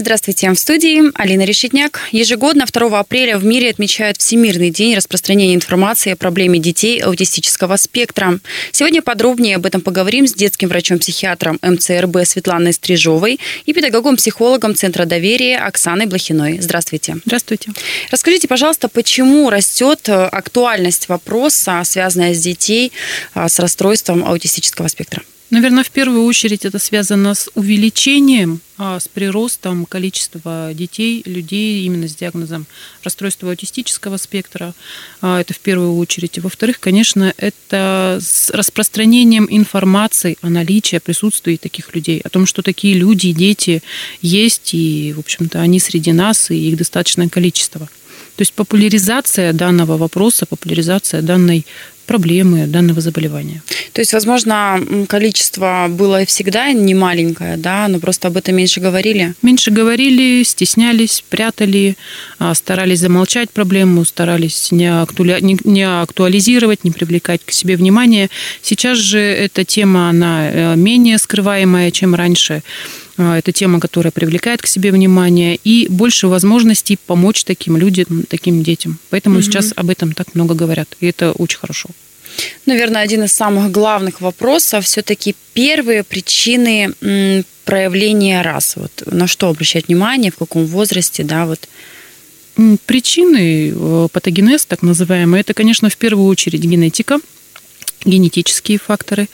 Здравствуйте, в студии Алина Решетняк. Ежегодно 2 апреля в мире отмечают Всемирный день распространения информации о проблеме детей аутистического спектра. Сегодня подробнее об этом поговорим с детским врачом-психиатром МЦРБ Светланой Стрижовой и педагогом-психологом Центра доверия Оксаной Блохиной. Здравствуйте. Здравствуйте. Расскажите, пожалуйста, почему растет актуальность вопроса, связанная с детей а, с расстройством аутистического спектра? Наверное, в первую очередь это связано с увеличением, а с приростом количества детей, людей именно с диагнозом расстройства аутистического спектра. А, это в первую очередь. Во-вторых, конечно, это с распространением информации о наличии, о присутствии таких людей, о том, что такие люди, дети есть, и, в общем-то, они среди нас, и их достаточное количество. То есть популяризация данного вопроса, популяризация данной проблемы данного заболевания. То есть, возможно, количество было всегда не маленькое, да, но просто об этом меньше говорили? Меньше говорили, стеснялись, прятали, а, старались замолчать проблему, старались не, актуали... не актуализировать, не привлекать к себе внимание. Сейчас же эта тема, она э, менее скрываемая, чем раньше. А, это тема, которая привлекает к себе внимание и больше возможностей помочь таким людям, таким детям. Поэтому угу. сейчас об этом так много говорят, и это очень хорошо. Наверное, один из самых главных вопросов все-таки первые причины проявления рас. Вот на что обращать внимание, в каком возрасте, да, вот. Причины э, патогенез, так называемые, это, конечно, в первую очередь генетика, генетические факторы.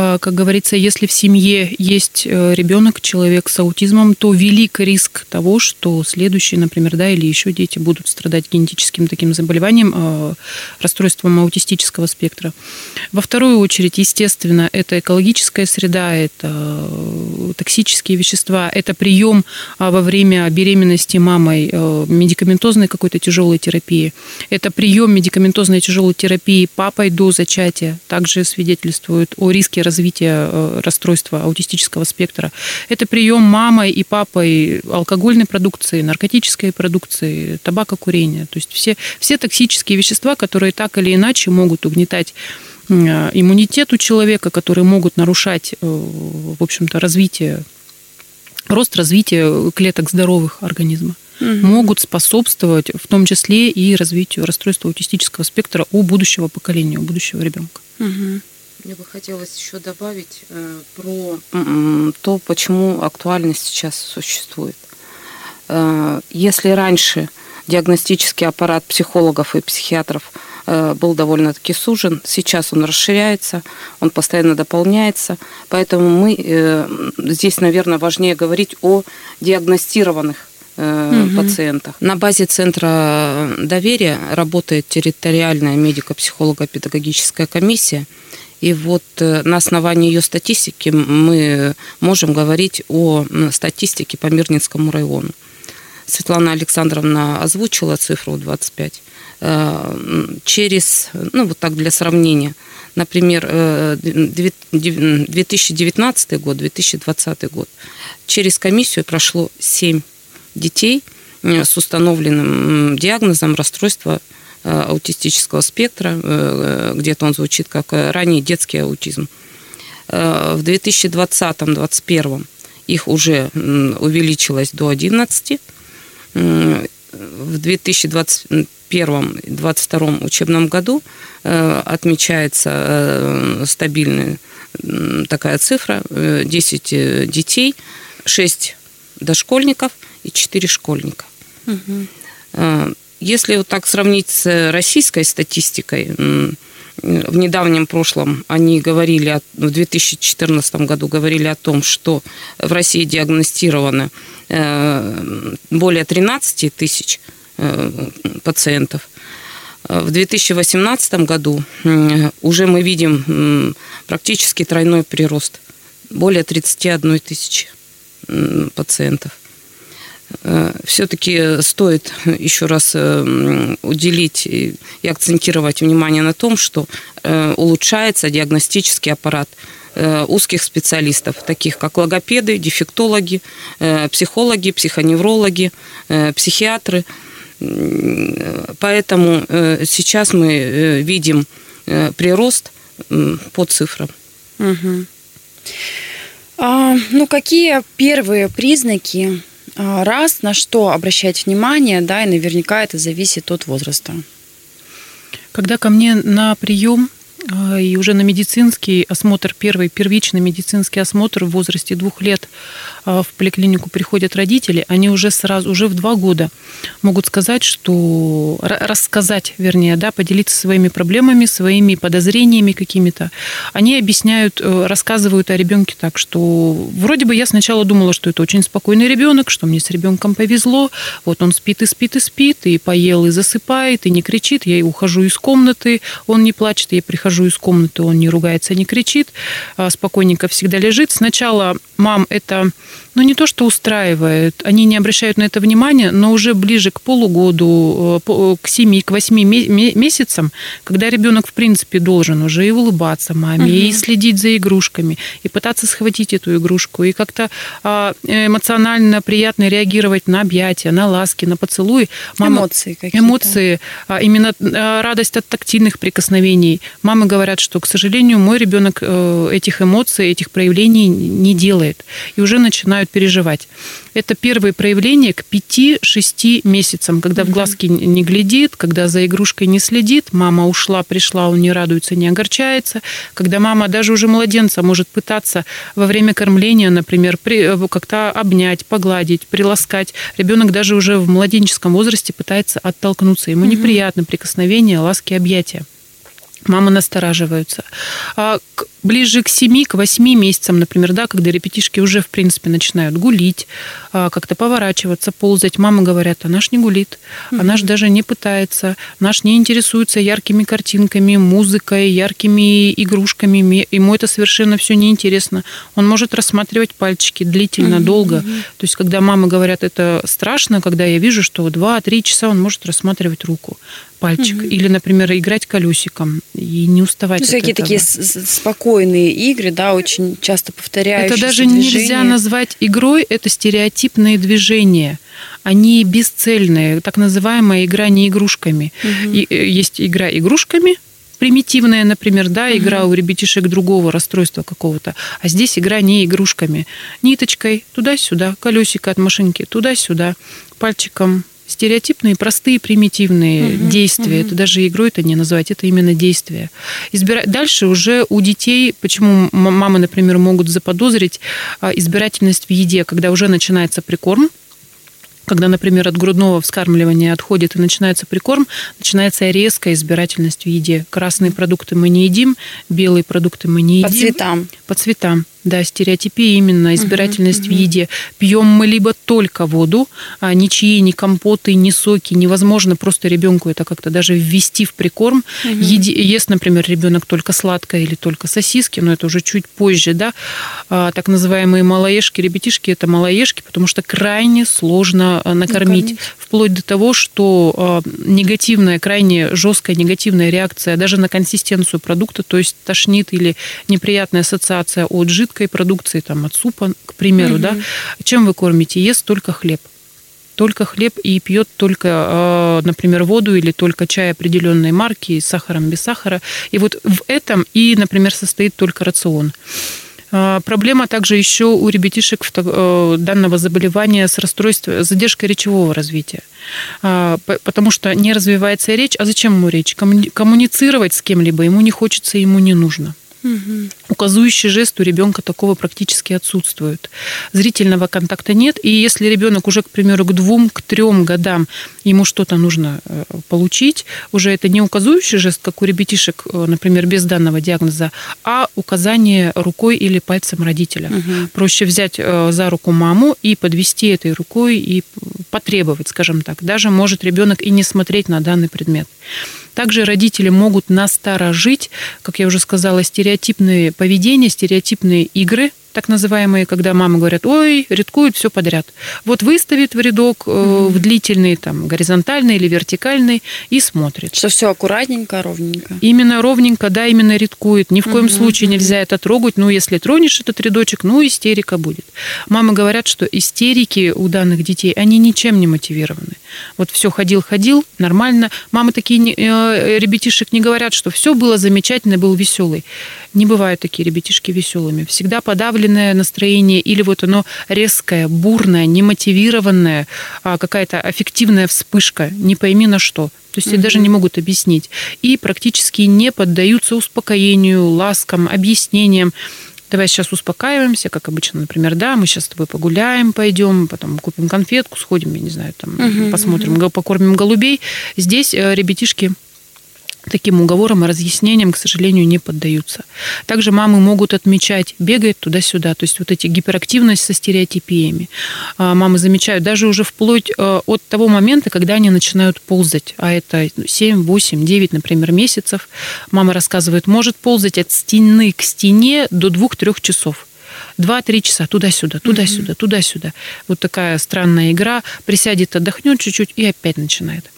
А, как говорится, если в семье есть э, ребенок, человек с аутизмом, то велик риск того, что следующие, например, да, или еще дети будут страдать генетическим таким заболеванием, а, расстройством аутистического спектра. Во вторую очередь, естественно, это экологическая среда, это э, токсические вещества, это прием а, во время беременности мамой э, медикаментозной какой-то тяжелой терапии, это прием медикаментозной тяжелой терапии папой до зачатия, также свидетельствует о риске развития э, расстройства аутистического спектра. Это прием мамой и папой алкогольной продукции, наркотической продукции, табакокурения. То есть все, все токсические вещества, которые так или иначе могут угнетать э, иммунитет у человека, которые могут нарушать, э, в общем-то, развитие, рост развития клеток здоровых организма угу. могут способствовать в том числе и развитию расстройства аутистического спектра у будущего поколения, у будущего ребенка. Угу. Мне бы хотелось еще добавить э, про то, почему актуальность сейчас существует. Э, если раньше диагностический аппарат психологов и психиатров э, был довольно-таки сужен, сейчас он расширяется, он постоянно дополняется, поэтому мы здесь, наверное, важнее говорить о диагностированных угу. пациентах. На базе Центра доверия работает территориальная медико-психолого-педагогическая комиссия – и вот э, на основании ее статистики мы можем говорить о статистике по Мирнинскому району. Светлана Александровна озвучила цифру 25. Э, через, ну вот так для сравнения, например, 2019 э, год, 2020 год, через комиссию прошло 7 детей с установленным диагнозом расстройства аутистического спектра, э, где-то он звучит как э, ранний детский аутизм. В 2020-2021 их уже увеличилось до 11. В 2021-2022 учебном году отмечается стабильная такая цифра. 10 детей, 6 дошкольников и 4 школьника. Угу. Если вот так сравнить с российской статистикой, в недавнем прошлом они говорили, в 2014 году говорили о том, что в России диагностировано э, более 13 тысяч э, пациентов. В 2018 году уже мы видим практически тройной прирост, более 31 тысячи пациентов. Э, все-таки стоит еще раз э, уделить и акцентировать внимание на том, что э, улучшается диагностический аппарат узких специалистов, таких как логопеды, дефектологи, психологи, психоневрологи, психиатры. Поэтому сейчас мы видим прирост по цифрам. Угу. А, ну, какие первые признаки, раз, на что обращать внимание, да, и наверняка это зависит от возраста? Когда ко мне на прием а, и уже на медицинский осмотр, первый первичный медицинский осмотр в возрасте двух лет а, в поликлинику приходят родители, они уже сразу, уже в два года могут сказать, что рассказать, вернее, да, поделиться своими проблемами, своими подозрениями какими-то. Они объясняют, э, рассказывают о ребенке так, что вроде бы я сначала думала, что это очень спокойный ребенок, что мне с ребенком повезло, вот он спит и спит и спит, и поел и засыпает, и не кричит, я ухожу из комнаты, он не плачет, я прихожу из комнаты, он не ругается, не кричит, а спокойненько всегда лежит. Сначала мам это ну, не то, что устраивает, они не обращают на это внимания, но уже ближе к полугоду, э, к 7, к 8 месяцам, когда ребенок, в принципе, должен уже и улыбаться маме, угу. и следить за игрушками, и пытаться схватить эту игрушку, и как-то а, эмоционально приятно реагировать на объятия, на ласки, на поцелуи. Мама, эмоции какие-то. Эмоции, а, именно а, радость от тактильных прикосновений. Мамы говорят, что, к сожалению, мой ребенок э, этих эмоций, этих проявлений не делает. И уже начинают начинают переживать. Это первые проявления к 5-6 месяцам, когда в глазки не глядит, когда за игрушкой не следит, мама ушла, пришла, он не радуется, не огорчается, когда мама даже уже младенца может пытаться во время кормления, например, э, как-то обнять, погладить, приласкать. Ребенок даже уже в младенческом возрасте пытается оттолкнуться. Ему неприятно прикосновение, ласки, объятия. Мамы настораживаются. А ближе к 7, к 8 месяцам, например, да, когда ребятишки уже, в принципе, начинают гулить, а, как-то поворачиваться, ползать, мамы говорят, а наш не гулит, а наш даже не пытается, наш не интересуется яркими картинками, музыкой, яркими игрушками, ему это совершенно все неинтересно. Он может рассматривать пальчики длительно, долго. То есть, когда мамы говорят, это страшно, когда я вижу, что 2-3 часа он может рассматривать руку пальчик. Угу. Или, например, играть колесиком и не уставать. Ну, всякие этого. такие спокойные игры, да, очень часто повторяющиеся. Это даже движения. нельзя назвать игрой, это стереотипные движения. Они бесцельные, так называемая игра не игрушками. Угу. И, э, есть игра игрушками, примитивная, например, да, игра угу. у ребятишек другого расстройства какого-то, а здесь игра не игрушками. Ниточкой туда-сюда, колесико от машинки туда-сюда, пальчиком стереотипные, простые, примитивные угу, действия. Угу. Это даже игрой это не назвать, это именно действия. Избирать дальше уже у детей, почему мамы, например, могут заподозрить а, избирательность в еде, когда уже начинается прикорм, когда, например, от грудного вскармливания отходит и начинается прикорм, начинается резкая избирательность в еде. Красные продукты мы не едим, белые продукты мы не едим. По цветам. По цветам. Да, стереотипия именно, избирательность угу, в еде. Пьем мы либо только воду, а ничьи, ни компоты, ни соки. Невозможно просто ребенку это как-то даже ввести в прикорм. Угу. Еди, ест, например, ребенок только сладкое или только сосиски, но это уже чуть позже, да. А, так называемые малоежки, ребятишки это малоежки, потому что крайне сложно а, накормить. накормить. Вплоть до того, что а, негативная, крайне жесткая негативная реакция даже на консистенцию продукта, то есть тошнит или неприятная ассоциация от жидкости, жидкой продукции, там, от супа, к примеру, угу. да, чем вы кормите? Ест только хлеб только хлеб и пьет только, а, например, воду или только чай определенной марки с сахаром, без сахара. И вот в этом и, например, состоит только рацион. А, проблема также еще у ребятишек э, данного заболевания с расстройством, задержкой речевого развития. Потому что не развивается речь. А зачем ему речь? Коммуницировать с кем-либо ему не хочется, ему не нужно. Угу. Указующий жест у ребенка такого практически отсутствует. Зрительного контакта нет. И если ребенок уже, к примеру, к двум, к трем годам ему что-то нужно э, получить, уже это не указующий жест, как у ребятишек, э, например, без данного диагноза, а указание рукой или пальцем родителя. Угу. Проще взять э, за руку маму и подвести этой рукой и потребовать, скажем так. Даже может ребенок и не смотреть на данный предмет. Также родители могут насторожить, как я уже сказала, стереотипные поведения, стереотипные игры так называемые, когда мамы говорят, ой, редкует все подряд. Вот выставит в рядок угу. в длительный, там, горизонтальный или вертикальный и смотрит. Что все аккуратненько, ровненько. Именно ровненько, да, именно редкует. Ни в коем случае нельзя это трогать. Ну, если тронешь этот рядочек, ну, истерика будет. Мамы говорят, что истерики у данных детей, они ничем не мотивированы. Вот все ходил-ходил, нормально. Мамы такие э, ребятишек не говорят, что все было замечательно, был веселый. Не бывают такие ребятишки веселыми. Всегда подавленное настроение или вот оно резкое, бурное, немотивированное, а какая-то аффективная вспышка, не пойми на что. То есть mm даже не могут объяснить. И практически не поддаются успокоению, ласкам, объяснениям давай сейчас успокаиваемся, как обычно, например, да, мы сейчас с тобой погуляем, пойдем, потом купим конфетку, сходим, я не знаю, там, угу, посмотрим, угу. покормим голубей. Здесь э, ребятишки таким уговорам и разъяснениям, к сожалению, не поддаются. Также мамы могут отмечать, бегает туда-сюда, то есть вот эти гиперактивность со стереотипиями. А, мамы замечают даже уже вплоть э, от того момента, когда они начинают ползать, а это 7, 8, 9, например, месяцев. Мама рассказывает, может ползать от стены к стене до 2-3 часов. Два-три часа туда-сюда, туда-сюда, туда-сюда. Вот такая странная игра. Присядет, отдохнет чуть-чуть и опять начинает.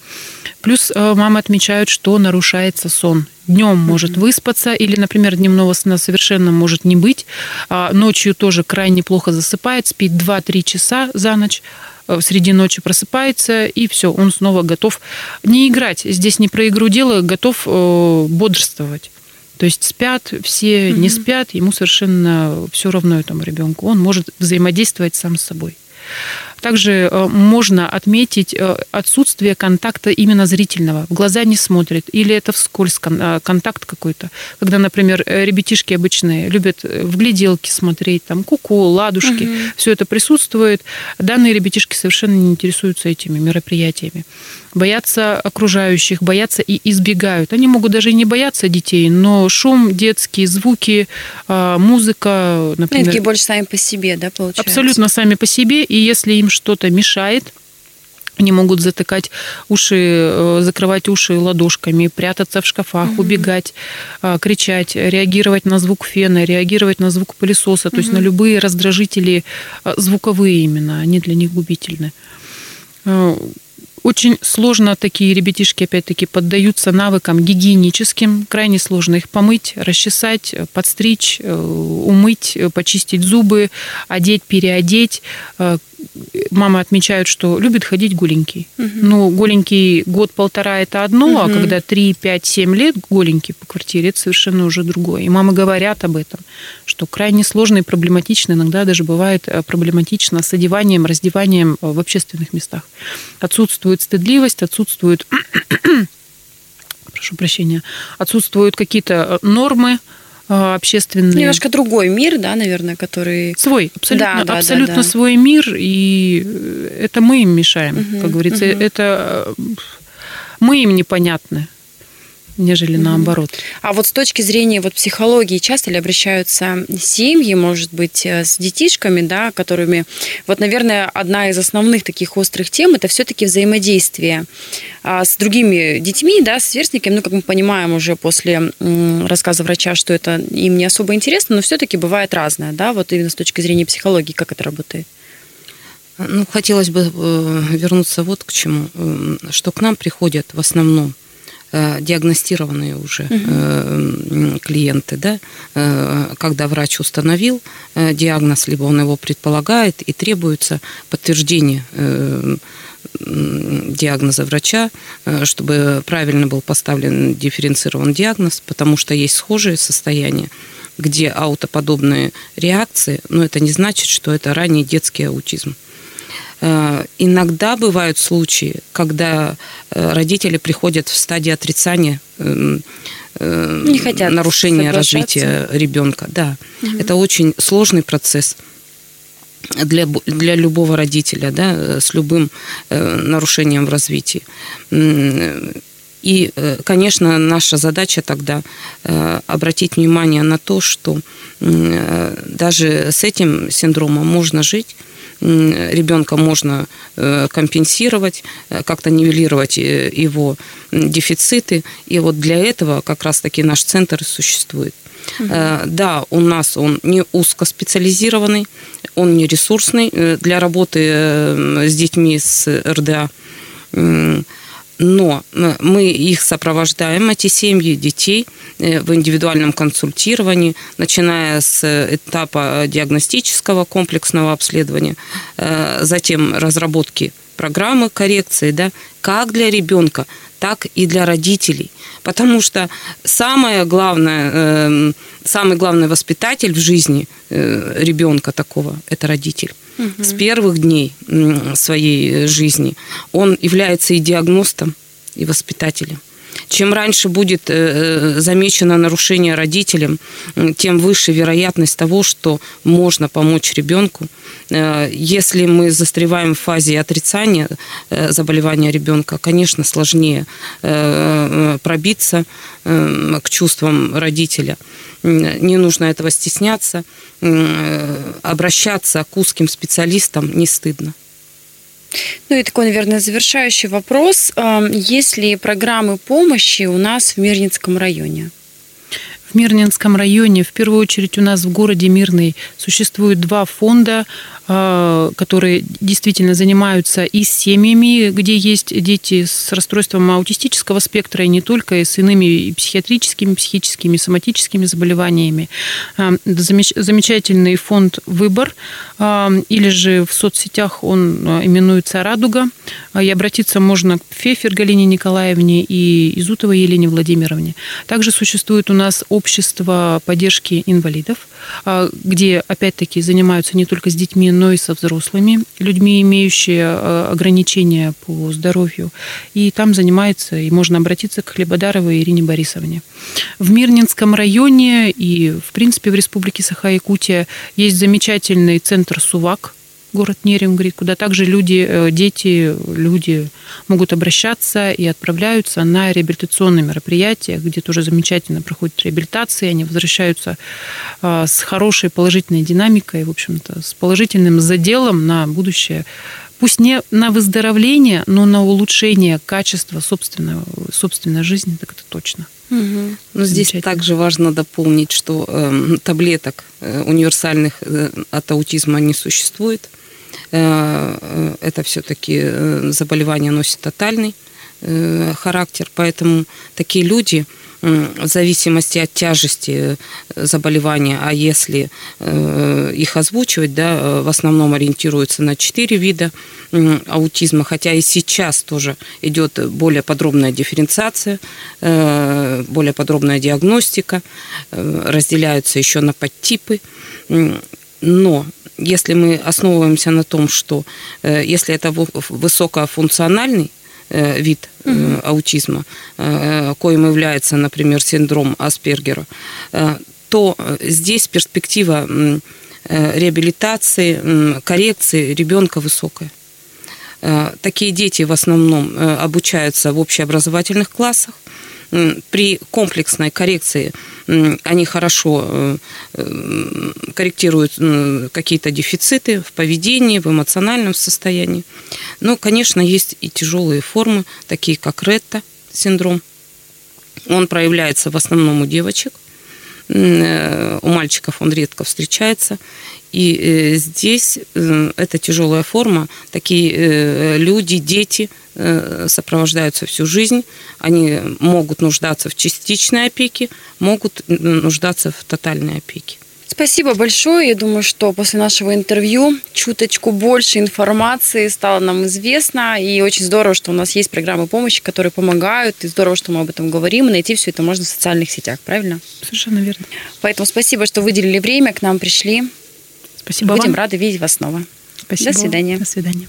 Плюс э, мамы отмечают, что нарушается сон. Днем может выспаться, или, например, дневного сна совершенно может не быть. А ночью тоже крайне плохо засыпает, спит 2-3 часа за ночь э, среди ночи просыпается, и все, он снова готов не играть. Здесь не про игру дело, готов э, бодрствовать. То есть спят, все не спят, ему совершенно все равно этому ребенку. Он может взаимодействовать сам с собой. Также э, можно отметить э, отсутствие контакта именно зрительного. В глаза не смотрит. Или это вскользь э, контакт какой-то. Когда, например, ребятишки обычные любят в гляделки смотреть, там куку, ладушки. Угу. Все это присутствует. Данные ребятишки совершенно не интересуются этими мероприятиями боятся окружающих, боятся и избегают. Они могут даже и не бояться детей, но шум, детские звуки, музыка, например... Они такие больше сами по себе, да, получается? Абсолютно сами по себе, и если им что-то мешает, они могут затыкать уши, э, закрывать уши ладошками, прятаться в шкафах, угу. убегать, а, кричать, реагировать на звук фена, реагировать на звук пылесоса, угу. то есть на любые раздражители а, звуковые именно, они для них губительны. Э, очень сложно такие ребятишки, опять-таки, поддаются навыкам гигиеническим. Крайне сложно их помыть, расчесать, подстричь, э, умыть, почистить зубы, одеть, переодеть. Э, мамы отмечают, что любит ходить голенький. Угу. Ну, голенький год-полтора – это одно, угу. а когда 3, 5, 7 лет голенький по квартире – это совершенно уже другое. И мамы говорят об этом, что крайне сложно и проблематично, иногда даже бывает э, проблематично с одеванием, раздеванием в общественных местах. Отсутствует стыдливость, отсутствует прошу прощения, отсутствуют какие-то нормы, а, общественные. Немножко другой мир, да, наверное, который... Свой, абсолютно, да, да, абсолютно да, да. свой мир, и это мы им мешаем, угу, как говорится. Угу. Это э, мы им непонятны нежели mm наоборот. А вот с точки зрения вот психологии, часто ли обращаются семьи, может быть, э, с детишками, да, которыми... Вот, наверное, одна из основных таких острых тем – это все-таки взаимодействие а, с другими детьми, да, с сверстниками. Ну, как мы понимаем уже после рассказа врача, что это им не особо интересно, но все-таки бывает разное, да, вот именно с точки зрения психологии, как это работает. Ну, хотелось бы э, вернуться вот к чему, что к нам приходят в основном диагностированные уже угу. клиенты, да, э, когда врач установил диагноз, либо он его предполагает, и требуется подтверждение диагноза врача, чтобы правильно был поставлен дифференцирован диагноз, потому что есть схожие состояния, где аутоподобные реакции, но это не значит, что это ранний детский аутизм. Э, иногда бывают случаи, когда э, родители приходят в стадии отрицания эм, э, не хотят нарушения развития ребенка. Да, угу. это очень сложный процесс для, для любого родителя, да, с любым нарушением в развитии. И, конечно, наша задача тогда обратить внимание на то, что даже с этим синдромом можно жить, ребенка можно компенсировать, как-то нивелировать его дефициты. И вот для этого как раз-таки наш центр существует. Угу. Да, у нас он не узкоспециализированный, он не ресурсный для работы с детьми с РДА но э, мы их сопровождаем, эти семьи, детей, э, в индивидуальном консультировании, начиная с этапа диагностического комплексного обследования, э, затем разработки программы коррекции, да, как для ребенка, так и для родителей. Потому что самое главное, самый главный воспитатель в жизни ребенка такого – это родитель угу. с первых дней своей жизни. Он является и диагностом, и воспитателем. Чем раньше будет э, э, замечено нарушение родителям, тем выше вероятность того, что можно помочь ребенку. Э, если мы застреваем в фазе отрицания заболевания ребенка, конечно, сложнее пробиться к чувствам родителя. Не нужно этого стесняться. Обращаться к узким специалистам не стыдно. Ну и такой, наверное, завершающий вопрос. Есть ли программы помощи у нас в Мирнинском районе? В Мирнинском районе, в первую очередь у нас в городе Мирный, существует два фонда которые действительно занимаются и с семьями, где есть дети с расстройством аутистического спектра, и не только, и с иными психиатрическими, психическими, соматическими заболеваниями. А, замечательный фонд «Выбор», а, или же в соцсетях он именуется «Радуга», и обратиться можно к Фефер Галине Николаевне и Изутовой Елене Владимировне. Также существует у нас общество поддержки инвалидов, где, опять-таки, занимаются не только с детьми, но и со взрослыми людьми, имеющие э, ограничения по здоровью. И там занимается, и можно обратиться к Хлебодаровой Ирине Борисовне. В Мирнинском районе и, в принципе, в Республике Саха-Якутия есть замечательный центр «Сувак», город Нерем, говорит, куда также люди, э, дети, люди могут обращаться и отправляются на реабилитационные мероприятия, где тоже замечательно проходит реабилитация, они возвращаются э, с хорошей положительной динамикой, в общем-то, с положительным заделом на будущее пусть не на выздоровление, но на улучшение качества собственного, собственной жизни, так это точно. Угу. Но здесь также важно дополнить, что э, таблеток э, универсальных э, от аутизма не существует. Э, э, это все-таки э, заболевание носит тотальный характер, поэтому такие люди в зависимости от тяжести заболевания, а если их озвучивать, да, в основном ориентируются на четыре вида аутизма, хотя и сейчас тоже идет более подробная дифференциация, более подробная диагностика, разделяются еще на подтипы, но если мы основываемся на том, что э, если это высокофункциональный э, вид угу. аутизма, коим является, например, синдром Аспергера, то здесь перспектива реабилитации, коррекции ребенка высокая. Такие дети в основном обучаются в общеобразовательных классах, при комплексной коррекции они хорошо э, э, корректируют какие-то дефициты в поведении, в эмоциональном состоянии. Но, конечно, есть и тяжелые формы, такие как Ретта синдром. Он проявляется в основном у девочек. Э, у мальчиков он редко встречается. И здесь это тяжелая форма. Такие люди, дети Э, сопровождаются всю жизнь. Они могут нуждаться в частичной опеке, могут нуждаться в тотальной опеке. Спасибо большое. Я думаю, что после нашего интервью чуточку больше информации стало нам известно. И очень здорово, что у нас есть программы помощи, которые помогают. И здорово, что мы об этом говорим. И найти все это можно в социальных сетях, правильно? Совершенно верно. Поэтому спасибо, что выделили время, к нам пришли. Спасибо Будем вам. рады видеть вас снова. Спасибо. До свидания. До свидания.